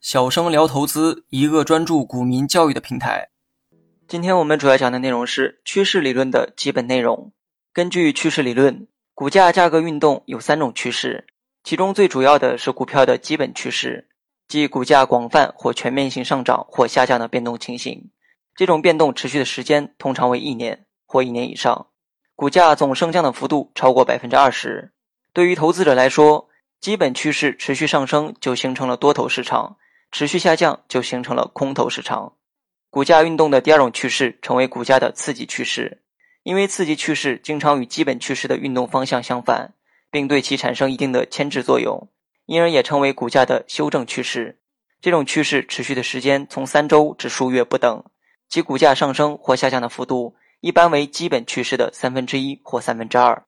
小生聊投资，一个专注股民教育的平台。今天我们主要讲的内容是趋势理论的基本内容。根据趋势理论，股价价格运动有三种趋势，其中最主要的是股票的基本趋势，即股价广泛或全面性上涨或下降的变动情形。这种变动持续的时间通常为一年或一年以上，股价总升降的幅度超过百分之二十。对于投资者来说，基本趋势持续上升就形成了多头市场，持续下降就形成了空头市场。股价运动的第二种趋势成为股价的次级趋势，因为次级趋势经常与基本趋势的运动方向相反，并对其产生一定的牵制作用，因而也称为股价的修正趋势。这种趋势持续的时间从三周至数月不等，其股价上升或下降的幅度一般为基本趋势的三分之一或三分之二。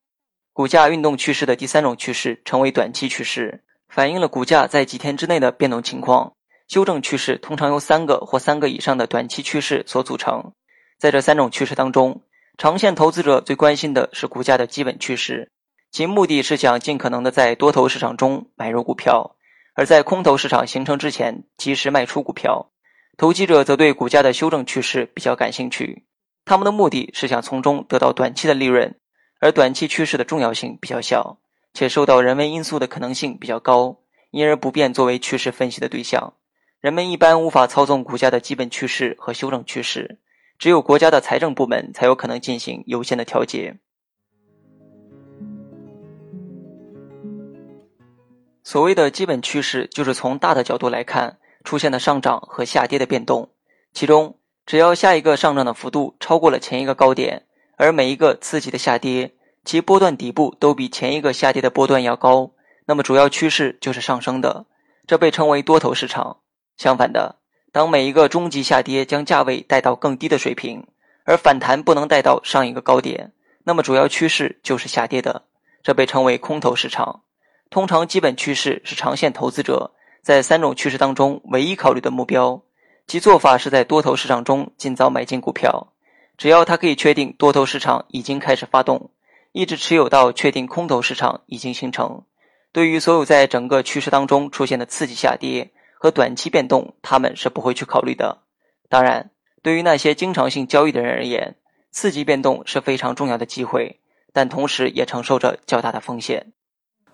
股价运动趋势的第三种趋势成为短期趋势，反映了股价在几天之内的变动情况。修正趋势通常由三个或三个以上的短期趋势所组成。在这三种趋势当中，长线投资者最关心的是股价的基本趋势，其目的是想尽可能的在多头市场中买入股票，而在空头市场形成之前及时卖出股票。投机者则对股价的修正趋势比较感兴趣，他们的目的是想从中得到短期的利润，而短期趋势的重要性比较小，且受到人为因素的可能性比较高，因而不便作为趋势分析的对象。人们一般无法操纵股价的基本趋势和修正趋势，只有国家的财政部门才有可能进行有限的调节。所谓的基本趋势，就是从大的角度来看出现的上涨和下跌的变动，其中只要下一个上涨的幅度超过了前一个高点，而每一个次级的下跌，其波段底部都比前一个下跌的波段要高，那么主要趋势就是上升的，这被称为多头市场。相反的，当每一个中级下跌将价位带到更低的水平，而反弹不能带到上一个高点，那么主要趋势就是下跌的，这被称为空头市场。通常，基本趋势是长线投资者在三种趋势当中唯一考虑的目标。其做法是在多头市场中尽早买进股票，只要他可以确定多头市场已经开始发动，一直持有到确定空头市场已经形成。对于所有在整个趋势当中出现的刺激下跌。和短期变动，他们是不会去考虑的。当然，对于那些经常性交易的人而言，刺激变动是非常重要的机会，但同时也承受着较大的风险。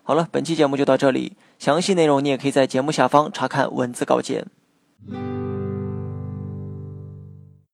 好了，本期节目就到这里，详细内容你也可以在节目下方查看文字稿件。